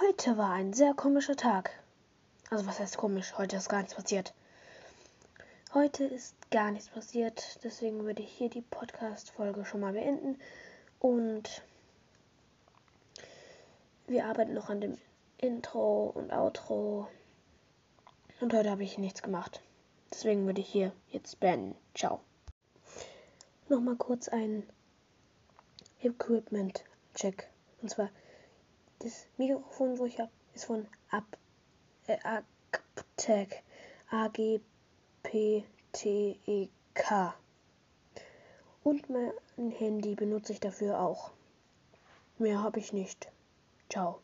Heute war ein sehr komischer Tag. Also was heißt komisch? Heute ist gar nichts passiert. Heute ist gar nichts passiert. Deswegen würde ich hier die Podcast-Folge schon mal beenden. Und wir arbeiten noch an dem Intro und Outro. Und heute habe ich nichts gemacht. Deswegen würde ich hier jetzt beenden. Ciao. Nochmal kurz ein Equipment-Check. Und zwar das Mikrofon, wo ich habe, ist von Ab, äh, Agtech. A-G-P-T-E-K. Und mein Handy benutze ich dafür auch. Mehr habe ich nicht. Ciao.